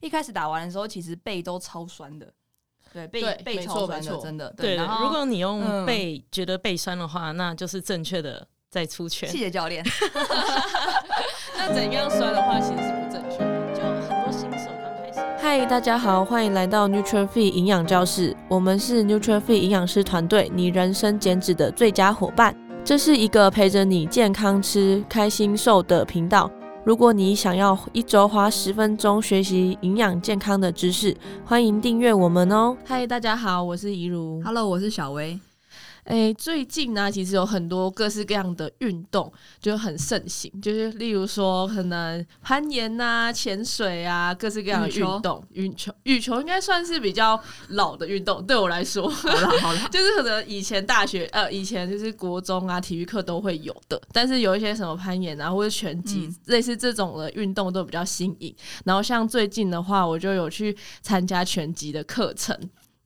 一开始打完的时候，其实背都超酸的。对，背背超酸的，真的。对，对如果你用背、嗯、觉得背酸的话，那就是正确的在出拳。谢谢教练。那怎样酸的话，其实是不正确的。就很多新手刚开始。嗨，大家好，欢迎来到 Nuture Fit 营养教室。我们是 Nuture Fit 营养师团队，你人生减脂的最佳伙伴。这是一个陪着你健康吃、开心瘦的频道。如果你想要一周花十分钟学习营养健康的知识，欢迎订阅我们哦。嗨，大家好，我是怡如。Hello，我是小薇。哎，最近呢，其实有很多各式各样的运动就很盛行，就是例如说可能攀岩呐、潜水啊，各式各样的运动。羽球，羽球应该算是比较老的运动，对我来说，好了好了，就是可能以前大学呃，以前就是国中啊，体育课都会有的。但是有一些什么攀岩啊，或者拳击，嗯、类似这种的运动都比较新颖。然后像最近的话，我就有去参加拳击的课程。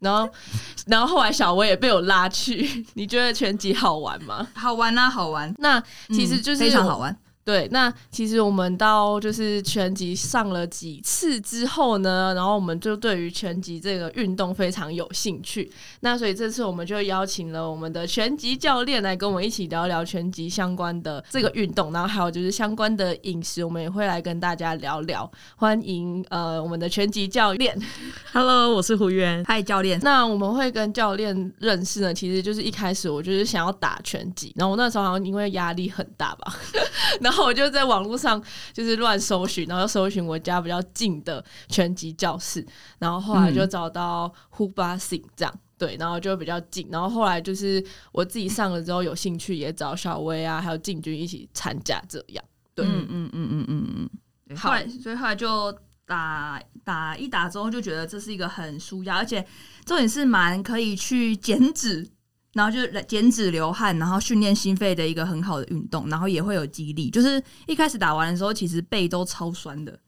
然后，然后后来小薇也被我拉去。你觉得拳击好玩吗？好玩啊，好玩。那其实就是、嗯、非常好玩。对，那其实我们到就是拳击上了几次之后呢，然后我们就对于拳击这个运动非常有兴趣。那所以这次我们就邀请了我们的拳击教练来跟我们一起聊聊拳击相关的这个运动，然后还有就是相关的饮食，我们也会来跟大家聊聊。欢迎呃我们的拳击教练，Hello，我是胡渊，嗨教练。那我们会跟教练认识呢，其实就是一开始我就是想要打拳击，然后我那时候好像因为压力很大吧，然后。然后我就在网络上就是乱搜寻，然后搜寻我家比较近的拳击教室，然后后来就找到 Hubasing 这样，对，然后就比较近。然后后来就是我自己上了之后有兴趣，也找小薇啊，还有进军一起参加这样。对，嗯嗯嗯嗯嗯嗯。后来，所以后来就打打一打之后，就觉得这是一个很舒压，而且重点是蛮可以去减脂。然后就是减脂流汗，然后训练心肺的一个很好的运动，然后也会有激励。就是一开始打完的时候，其实背都超酸的，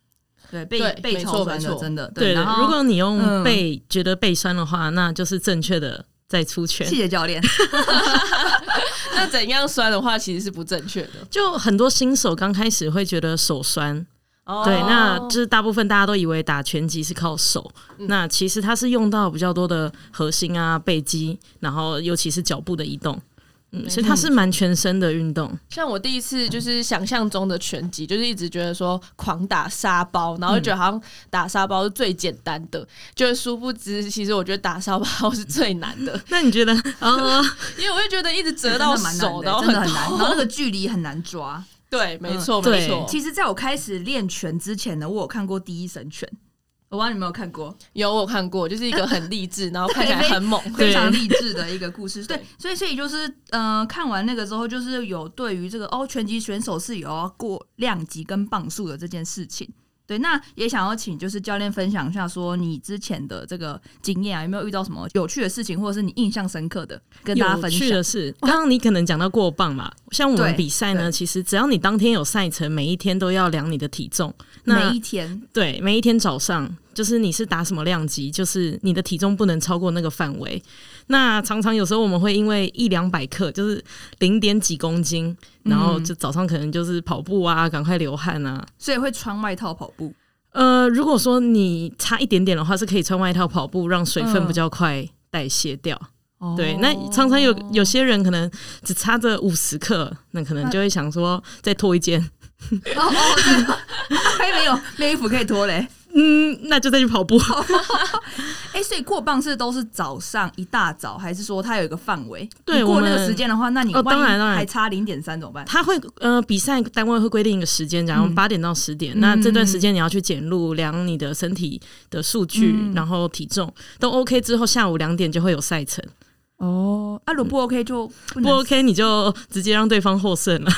对，背对背超酸的，真的。对，对，然后如果你用背觉得背酸的话，嗯、那就是正确的在出拳。谢谢教练。那怎样酸的话，其实是不正确的。就很多新手刚开始会觉得手酸。Oh. 对，那就是大部分大家都以为打拳击是靠手，嗯、那其实它是用到比较多的核心啊、背肌，然后尤其是脚步的移动，嗯，所以它是蛮全身的运动。像我第一次就是想象中的拳击，就是一直觉得说狂打沙包，然后就觉得好像打沙包是最简单的，嗯、就是殊不知，其实我觉得打沙包是最难的。那你觉得？哦，因为我就觉得一直折到手，然后很真的很难，然后那个距离很难抓。对，没错，嗯、没错。其实，在我开始练拳之前呢，我有看过《第一神拳》，我不知道你有没有看过？有，我看过，就是一个很励志，然后看起来很猛，非 常励志的一个故事。对，所以，所以就是，嗯、呃，看完那个之后，就是有对于这个哦，拳击选手是有要过量级跟磅数的这件事情。对，那也想要请就是教练分享一下，说你之前的这个经验啊，有没有遇到什么有趣的事情，或者是你印象深刻的，跟大家分享。有趣的是，刚刚你可能讲到过磅嘛，像我们比赛呢，其实只要你当天有赛程，每一天都要量你的体重。每一天，对，每一天早上，就是你是打什么量级，就是你的体重不能超过那个范围。那常常有时候我们会因为一两百克，就是零点几公斤，然后就早上可能就是跑步啊，赶快流汗啊，所以会穿外套跑步。呃，如果说你差一点点的话，是可以穿外套跑步，让水分比较快代谢掉。嗯、对，那常常有有些人可能只差这五十克，那可能就会想说再脱一件。哦还 没有那衣服可以脱嘞。嗯，那就再去跑步。哎、欸，所以过磅是都是早上一大早，还是说它有一个范围？对，过那个时间的话，那你哦，当然当然还差零点三怎么办？他会呃，比赛单位会规定一个时间，假如八点到十点，嗯、那这段时间你要去检录量你的身体的数据，嗯、然后体重都 OK 之后，下午两点就会有赛程。哦，啊，如果不 OK 就不，不 OK，你就直接让对方获胜了，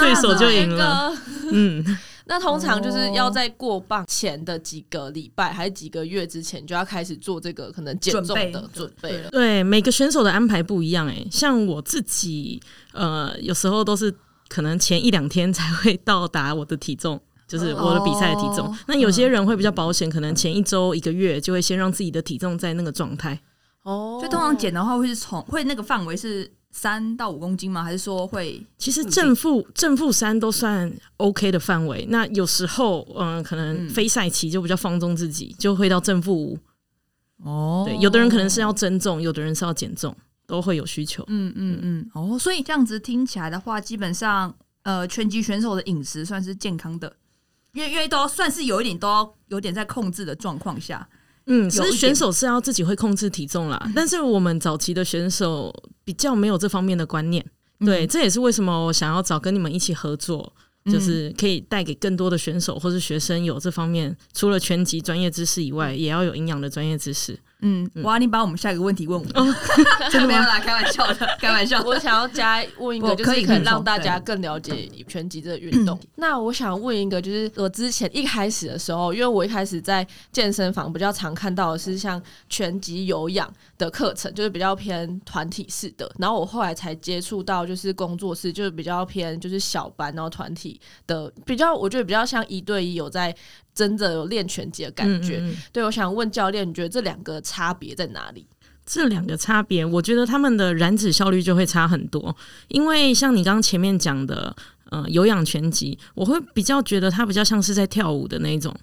对手就赢了。嗯。那通常就是要在过磅前的几个礼拜，还是几个月之前，就要开始做这个可能减重的准备了。对，每个选手的安排不一样诶，像我自己，呃，有时候都是可能前一两天才会到达我的体重，就是我的比赛的体重。哦、那有些人会比较保险，可能前一周一个月就会先让自己的体重在那个状态。哦，所以通常减的话会是从会那个范围是。三到五公斤吗？还是说会？其实正负正负三都算 OK 的范围。那有时候，嗯，可能非赛期就比较放纵自己，就会到正负五。哦，对，有的人可能是要增重，有的人是要减重，都会有需求。嗯嗯嗯。哦，所以这样子听起来的话，基本上，呃，拳击选手的饮食算是健康的，因为因为都算是有一点都要有点在控制的状况下。嗯，其实选手是要自己会控制体重啦，但是我们早期的选手比较没有这方面的观念，对，嗯、这也是为什么我想要找跟你们一起合作，就是可以带给更多的选手或是学生有这方面除了拳击专业知识以外，也要有营养的专业知识。嗯，哇！你把我们下一个问题问我，真的没有啦，开玩笑的，开玩笑。我想要加问一个，就是可以让大家更了解拳击这个运动。那我想问一个，就是我之前一开始的时候，因为我一开始在健身房比较常看到的是像拳击有氧的课程，就是比较偏团体式的。然后我后来才接触到，就是工作室，就是比较偏就是小班，然后团体的比较，我觉得比较像一对一有在。真的有练拳击的感觉，嗯嗯嗯，对，我想问教练，你觉得这两个差别在哪里？这两个差别，我觉得他们的燃脂效率就会差很多。因为像你刚刚前面讲的，呃，有氧拳击，我会比较觉得它比较像是在跳舞的那种，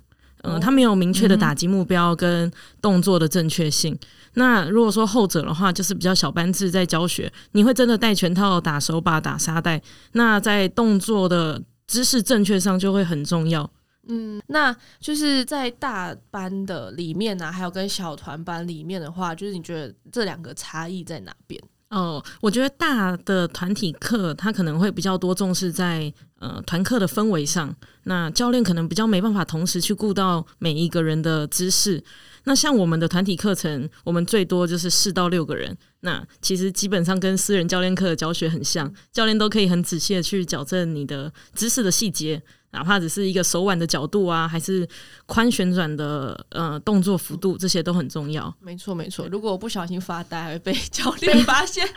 呃，它没有明确的打击目标跟动作的正确性。嗯、那如果说后者的话，就是比较小班制在教学，你会真的带拳套、打手把、打沙袋，那在动作的姿势正确上就会很重要。嗯，那就是在大班的里面呢、还有跟小团班里面的话，就是你觉得这两个差异在哪边？哦，我觉得大的团体课，他可能会比较多重视在呃团课的氛围上，那教练可能比较没办法同时去顾到每一个人的姿势。那像我们的团体课程，我们最多就是四到六个人，那其实基本上跟私人教练课的教学很像，教练都可以很仔细的去矫正你的姿势的细节。哪怕只是一个手腕的角度啊，还是宽旋转的呃动作幅度，这些都很重要。没错，没错。如果我不小心发呆，还会被教练 发现，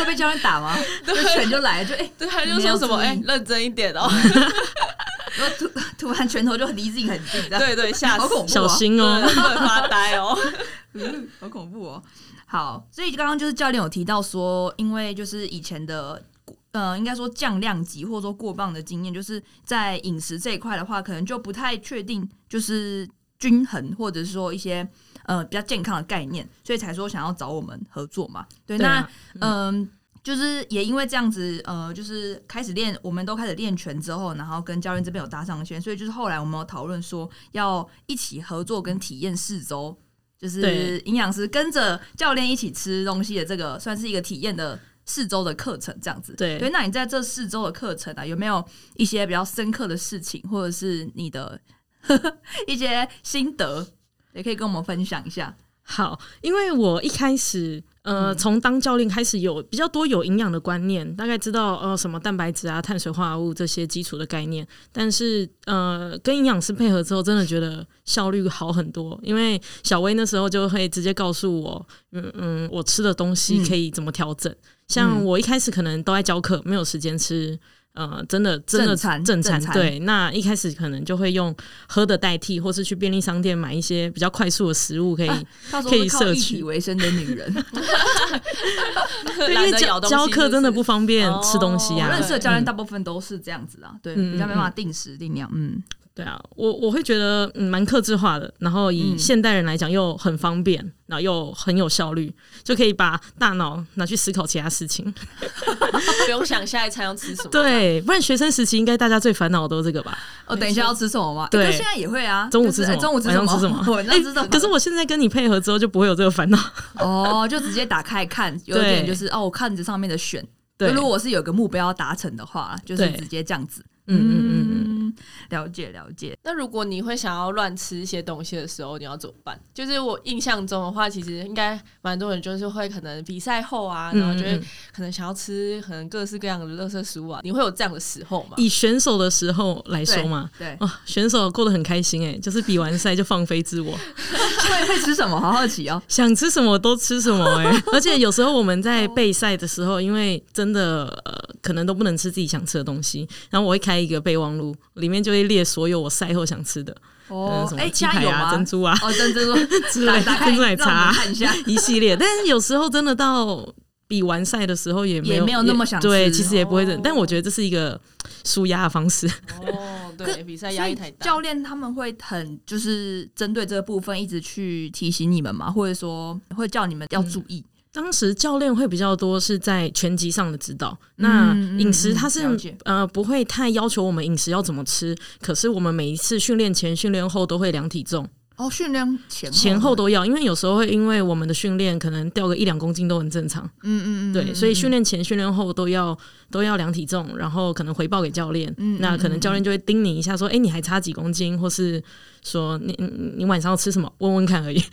会被教练打吗？对，拳就来了，就哎，对，他就说什么哎，认真一点哦。然后突突然拳头就离自己很近，对对，吓死，小心哦，发呆哦，好恐怖哦。好，所以刚刚就是教练有提到说，因为就是以前的。呃，应该说降量级或者说过磅的经验，就是在饮食这一块的话，可能就不太确定，就是均衡或者是说一些呃比较健康的概念，所以才说想要找我们合作嘛。对，那嗯、呃，就是也因为这样子，呃，就是开始练，我们都开始练拳之后，然后跟教练这边有搭上线，所以就是后来我们有讨论说要一起合作跟体验四周，就是营养师跟着教练一起吃东西的这个，算是一个体验的。四周的课程这样子，对，所以那你在这四周的课程啊，有没有一些比较深刻的事情，或者是你的 一些心得，也可以跟我们分享一下？好，因为我一开始。呃，从当教练开始有比较多有营养的观念，大概知道呃什么蛋白质啊、碳水化合物这些基础的概念。但是呃，跟营养师配合之后，真的觉得效率好很多。因为小薇那时候就会直接告诉我，嗯嗯，我吃的东西可以怎么调整。嗯、像我一开始可能都在教课，没有时间吃。呃，真的，真的正餐，正餐，对。那一开始可能就会用喝的代替，或是去便利商店买一些比较快速的食物，可以、啊、可以摄取。以为生的女人，因为教教课真的不方便吃东西啊。认识的教练大部分都是这样子啊，对，比较没办法定时定量，嗯。对啊，我我会觉得嗯蛮克制化的，然后以现代人来讲又很方便，然后又很有效率，就可以把大脑拿去思考其他事情，不用想下一餐要吃什么。对，不然学生时期应该大家最烦恼的都是这个吧？哦，等一下要吃什么吗？对，现在也会啊。中午吃什么？中午吃什么？晚上吃什么？晚上吃什么？可是我现在跟你配合之后就不会有这个烦恼。哦，就直接打开看，有点就是哦，我看着上面的选。对，如果我是有个目标要达成的话，就是直接这样子。嗯嗯嗯嗯，了解了解。那如果你会想要乱吃一些东西的时候，你要怎么办？就是我印象中的话，其实应该蛮多人就是会可能比赛后啊，然后就会可能想要吃可能各式各样的垃圾食物啊。你会有这样的时候吗？以选手的时候来说嘛，对，哦，选手过得很开心哎，就是比完赛就放飞自我。会会吃什么？好好奇哦，想吃什么都吃什么哎。而且有时候我们在备赛的时候，因为真的呃可能都不能吃自己想吃的东西，然后我会开。一个备忘录里面就会列所有我赛后想吃的哦，什么鸡排啊、珍珠啊、哦珍珠、之类的 珍珠奶茶、一系列。但是有时候真的到比完赛的时候也没有也没有那么想吃对，其实也不会但我觉得这是一个舒压的方式。哦，对，比赛压力太大。教练他们会很就是针对这个部分一直去提醒你们嘛，或者说会叫你们要注意。当时教练会比较多是在拳击上的指导，那饮食他是呃不会太要求我们饮食要怎么吃，可是我们每一次训练前、训练后都会量体重，哦，训练前前后都要，因为有时候会因为我们的训练可能掉个一两公斤都很正常，嗯嗯嗯，对，所以训练前、训练后都要都要量体重，然后可能回报给教练，嗯那可能教练就会叮你一下说，哎、你还差几公斤，或是说你你你晚上要吃什么，问问看而已。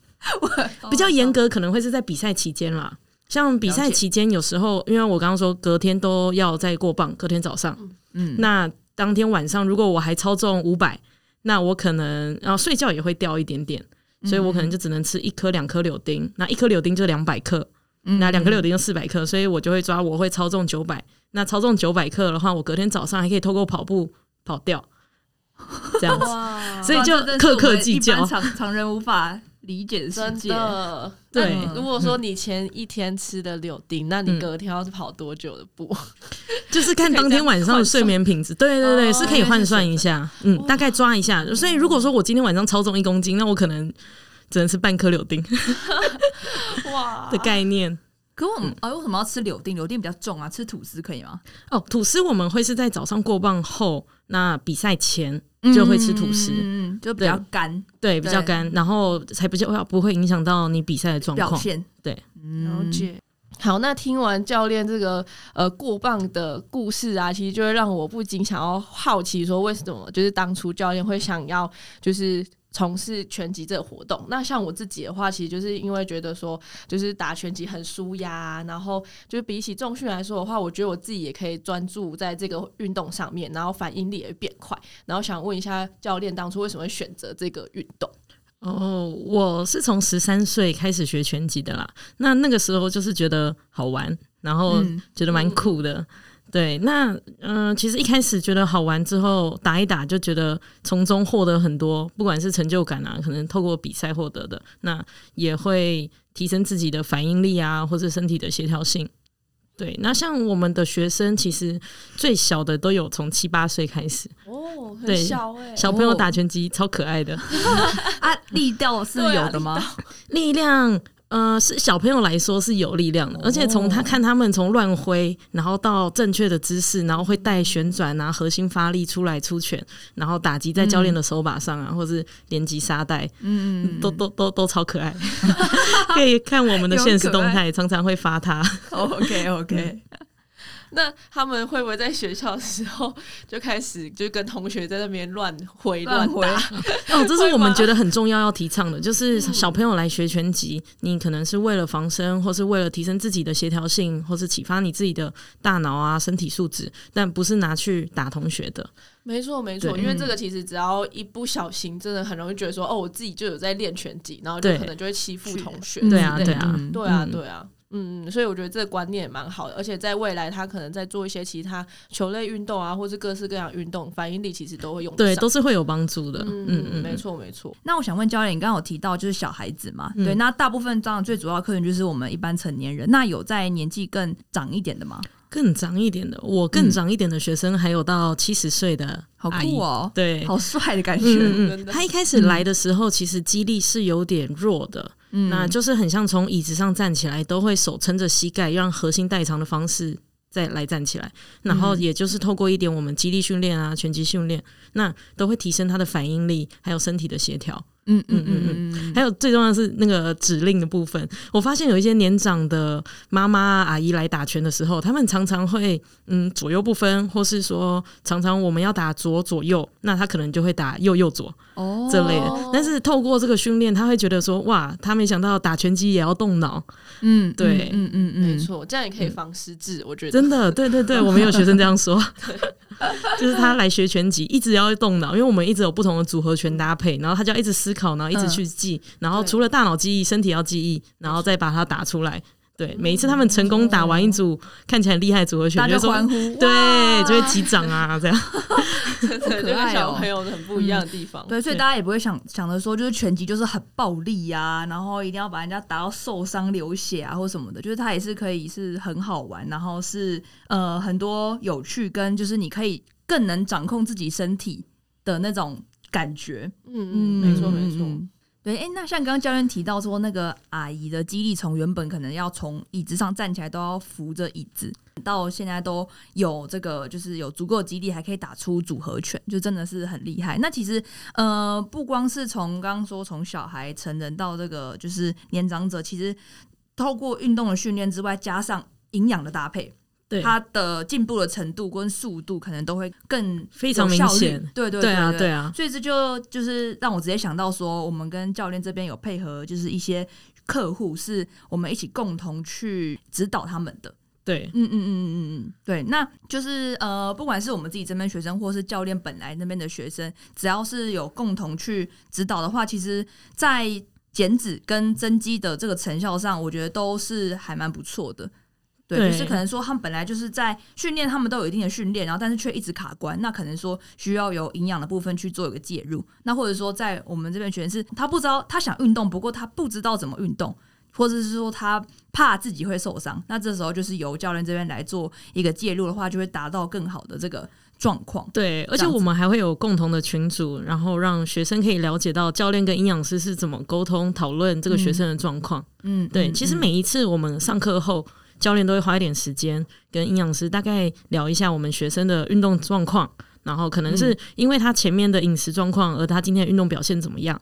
比较严格可能会是在比赛期间啦，像比赛期间有时候，因为我刚刚说隔天都要再过磅，隔天早上，嗯，那当天晚上如果我还超重五百，那我可能然后睡觉也会掉一点点，所以我可能就只能吃一颗两颗柳丁，那一颗柳丁就两百克，那两颗柳丁就四百克，所以我就会抓我会超重九百，那超重九百克的话，我隔天早上还可以透过跑步跑掉，这样子，所以就哇这真的是克克我们一计较常常人无法理解的世界。对如果说你前一天吃的柳丁，那你嗯隔天要是跑多久的步？就是看当天晚上的睡眠品质，对对对，哦是可以换算一下，嗯，大概抓一下。所以如果说我今天晚上超重一公斤，那我可能只能吃半颗柳丁 哇的概念。可我们啊，为什么要吃柳丁？柳丁比较重啊，吃吐司可以吗？哦，吐司我们会是在早上过磅后，那比赛前就会吃吐司，嗯，就比较干对，比较干，然后才比较不会影响到你比赛的状况。表现。对，嗯了解。好，那听完教练这个呃过磅的故事啊，其实就会让我不禁想要好奇说，为什么就是当初教练会想要就是从事拳击这个活动？那像我自己的话，其实就是因为觉得说，就是打拳击很舒压，然后就是比起重训来说的话，我觉得我自己也可以专注在这个运动上面，然后反应力也会变快。然后想问一下教练，当初为什么会选择这个运动？哦，我是从十三岁开始学拳击的啦。那那个时候就是觉得好玩，然后觉得蛮酷的。对，那嗯、呃，其实一开始觉得好玩之后打一打，就觉得从中获得很多，不管是成就感啊，可能透过比赛获得的，那也会提升自己的反应力啊，或者身体的协调性。对，那像我们的学生，其实最小的都有从七八岁开始，哦，很对小哎、小朋友打拳击超可爱的，啊，力道是有的吗？力量。呃，是小朋友来说是有力量的，而且从他看他们从乱挥，然后到正确的姿势，然后会带旋转啊，核心发力出来出拳，然后打击在教练的手把上啊，嗯、或是连击沙袋，嗯，都都都都超可爱，可以看我们的现实动态，常常会发他。OK OK，那他们会不会在学校的时候就开始就跟同学在那边乱挥乱打？哦，这是我们觉得很重要要提倡的，就是小朋友来学拳击，你可能是为了防身，或是为了提升自己的协调性，或是启发你自己的大脑啊、身体素质，但不是拿去打同学的。没错，没错，因为这个其实只要一不小心，真的很容易觉得说，哦，我自己就有在练拳击，然后就可能就会欺负同学。对啊，对啊，对啊，对啊。嗯，所以我觉得这个观念也蛮好的，而且在未来他可能在做一些其他球类运动啊，或是各式各样运动，反应力其实都会用，对，都是会有帮助的。嗯嗯嗯，没错没错。那我想问教练，你刚刚有提到就是小孩子嘛？嗯、对，那大部分当然最主要客人就是我们一般成年人。那有在年纪更长一点的吗？更长一点的，我更长一点的学生还有到七十岁的，好酷哦，对，好帅的感觉。嗯嗯，他一开始来的时候，其实肌力是有点弱的。嗯，那就是很像从椅子上站起来，都会手撑着膝盖，让核心代偿的方式再来站起来。然后也就是透过一点我们肌力训练啊、拳击训练，那都会提升他的反应力，还有身体的协调。嗯嗯嗯嗯，还有最重要的是那个指令的部分。我发现有一些年长的妈妈阿姨来打拳的时候，他们常常会嗯左右不分，或是说常常我们要打左左右，那他可能就会打右右左哦这类的。但是透过这个训练，他会觉得说哇，他没想到打拳击也要动脑。嗯，对，嗯嗯嗯，没错，这样也可以防失智。我觉得真的，对对对，我们有学生这样说，就是他来学拳击，一直要动脑，因为我们一直有不同的组合拳搭配，然后他就要一直思考，然后一直去记，然后除了大脑记忆，身体要记忆，然后再把它打出来。对，每一次他们成功打完一组看起来厉害组合拳，就欢呼，对，就会击掌啊，这样，真的就跟小朋友很不一样的地方。对，所以大家也不会想想着说，就是拳击就是很暴力呀，然后一定要把人家打到受伤流血啊，或什么的，就是它也是可以是很好玩，然后是呃很多有趣跟就是你可以更能掌控自己身体的那种感觉。嗯嗯，没错没错。对，哎，那像刚刚教练提到说，那个阿姨的肌力从原本可能要从椅子上站起来都要扶着椅子，到现在都有这个，就是有足够的肌力，还可以打出组合拳，就真的是很厉害。那其实，呃，不光是从刚刚说从小孩、成人到这个就是年长者，其实透过运动的训练之外，加上营养的搭配。它的进步的程度跟速度可能都会更非常明显，对对对，对啊对啊，所以这就就是让我直接想到说，我们跟教练这边有配合，就是一些客户是我们一起共同去指导他们的。对，嗯嗯嗯嗯嗯嗯，对，那就是呃，不管是我们自己这边学生，或是教练本来那边的学生，只要是有共同去指导的话，其实，在减脂跟增肌的这个成效上，我觉得都是还蛮不错的。对，就是可能说他们本来就是在训练，他们都有一定的训练，然后但是却一直卡关，那可能说需要有营养的部分去做一个介入。那或者说在我们这边学员是，他不知道他想运动，不过他不知道怎么运动，或者是说他怕自己会受伤，那这时候就是由教练这边来做一个介入的话，就会达到更好的这个状况。对，而且我们还会有共同的群组，然后让学生可以了解到教练跟营养师是怎么沟通讨论这个学生的状况。嗯，对，嗯、其实每一次我们上课后。教练都会花一点时间跟营养师大概聊一下我们学生的运动状况，然后可能是因为他前面的饮食状况，而他今天的运动表现怎么样？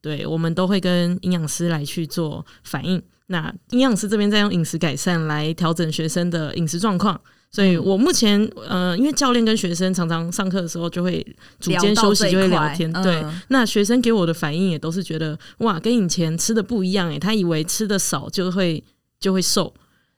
对，我们都会跟营养师来去做反应。那营养师这边再用饮食改善来调整学生的饮食状况。所以我目前呃，因为教练跟学生常常上课的时候就会组间休息就会聊天，对。那学生给我的反应也都是觉得哇，跟以前吃的不一样诶，他以为吃的少就会就会瘦。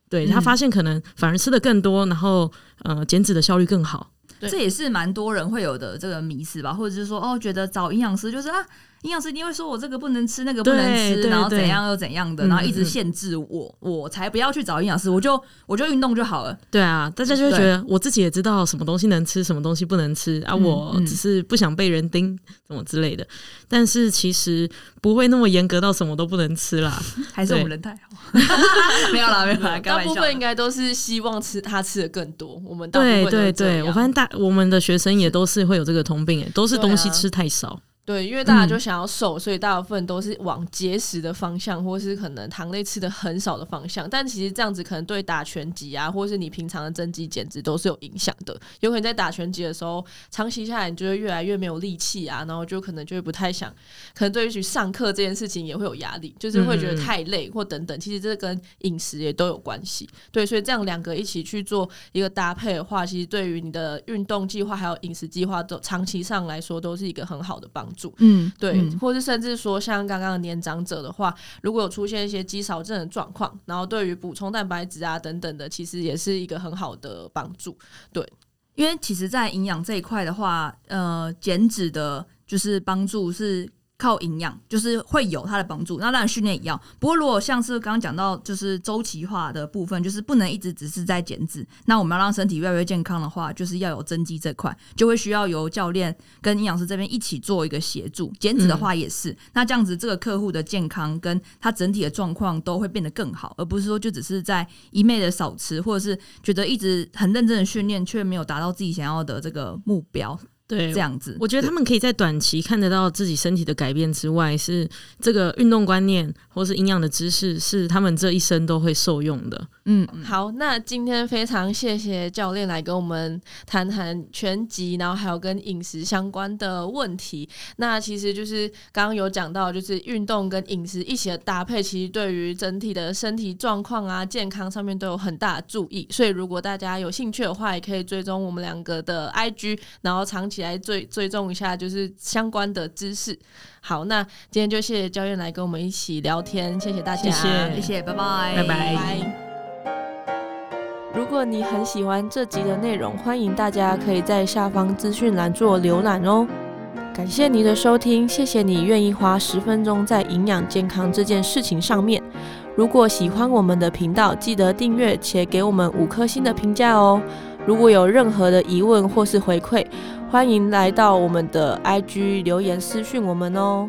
对，他发现可能反而吃的更多，然后呃减脂的效率更好，这也是蛮多人会有的这个迷思吧，或者是说哦，觉得找营养师就是啊。营养师一定会说：“我这个不能吃，那个不能吃，然后怎样又怎样的，然后一直限制我，嗯、我才不要去找营养师，我就我就运动就好了。”对啊，大家就会觉得我自己也知道什么东西能吃，什么东西不能吃啊，我只是不想被人盯什么之类的。但是其实不会那么严格到什么都不能吃啦，还是我们人太好。没有啦，没有啦，大部分应该都是希望吃他吃的更多。我们对对对，我发现大我们的学生也都是会有这个通病，诶，都是东西吃太少。对，因为大家就想要瘦，嗯、所以大部分都是往节食的方向，或是可能糖类吃的很少的方向。但其实这样子可能对打拳击啊，或是你平常的增肌减脂都是有影响的。有可能在打拳击的时候，长期下来你就会越来越没有力气啊，然后就可能就会不太想，可能对于去上课这件事情也会有压力，就是会觉得太累或等等。其实这跟饮食也都有关系。对，所以这样两个一起去做一个搭配的话，其实对于你的运动计划还有饮食计划都长期上来说都是一个很好的帮助。嗯，对，嗯、或是甚至说像刚刚的年长者的话，如果有出现一些肌少症的状况，然后对于补充蛋白质啊等等的，其实也是一个很好的帮助。对，因为其实，在营养这一块的话，呃，减脂的就是帮助是。靠营养就是会有它的帮助，那当然训练也要。不过如果像是刚刚讲到，就是周期化的部分，就是不能一直只是在减脂。那我们要让身体越来越健康的话，就是要有增肌这块，就会需要由教练跟营养师这边一起做一个协助。减脂的话也是，那这样子这个客户的健康跟他整体的状况都会变得更好，而不是说就只是在一昧的少吃，或者是觉得一直很认真的训练却没有达到自己想要的这个目标。对，这样子，我觉得他们可以在短期看得到自己身体的改变之外，是这个运动观念或是营养的知识，是他们这一生都会受用的。嗯，好，那今天非常谢谢教练来跟我们谈谈拳击，然后还有跟饮食相关的问题。那其实就是刚刚有讲到，就是运动跟饮食一起的搭配，其实对于整体的身体状况啊、健康上面都有很大的注意。所以如果大家有兴趣的话，也可以追踪我们两个的 IG，然后长期。起来追追踪一下就是相关的知识。好那今天就谢谢教练来跟我们一起聊天谢谢大家。谢谢。拜拜。拜拜。如果你很喜欢这集的内容欢迎大家可以在下方资讯栏做浏览哦。感谢你的收听谢谢你愿意花十分钟在营养健康这件事情上面。如果喜欢我们的频道记得订阅且给我们五颗星的评价哦。如果有任何的疑问或是回馈欢迎来到我们的 ig 留言私信我们哦。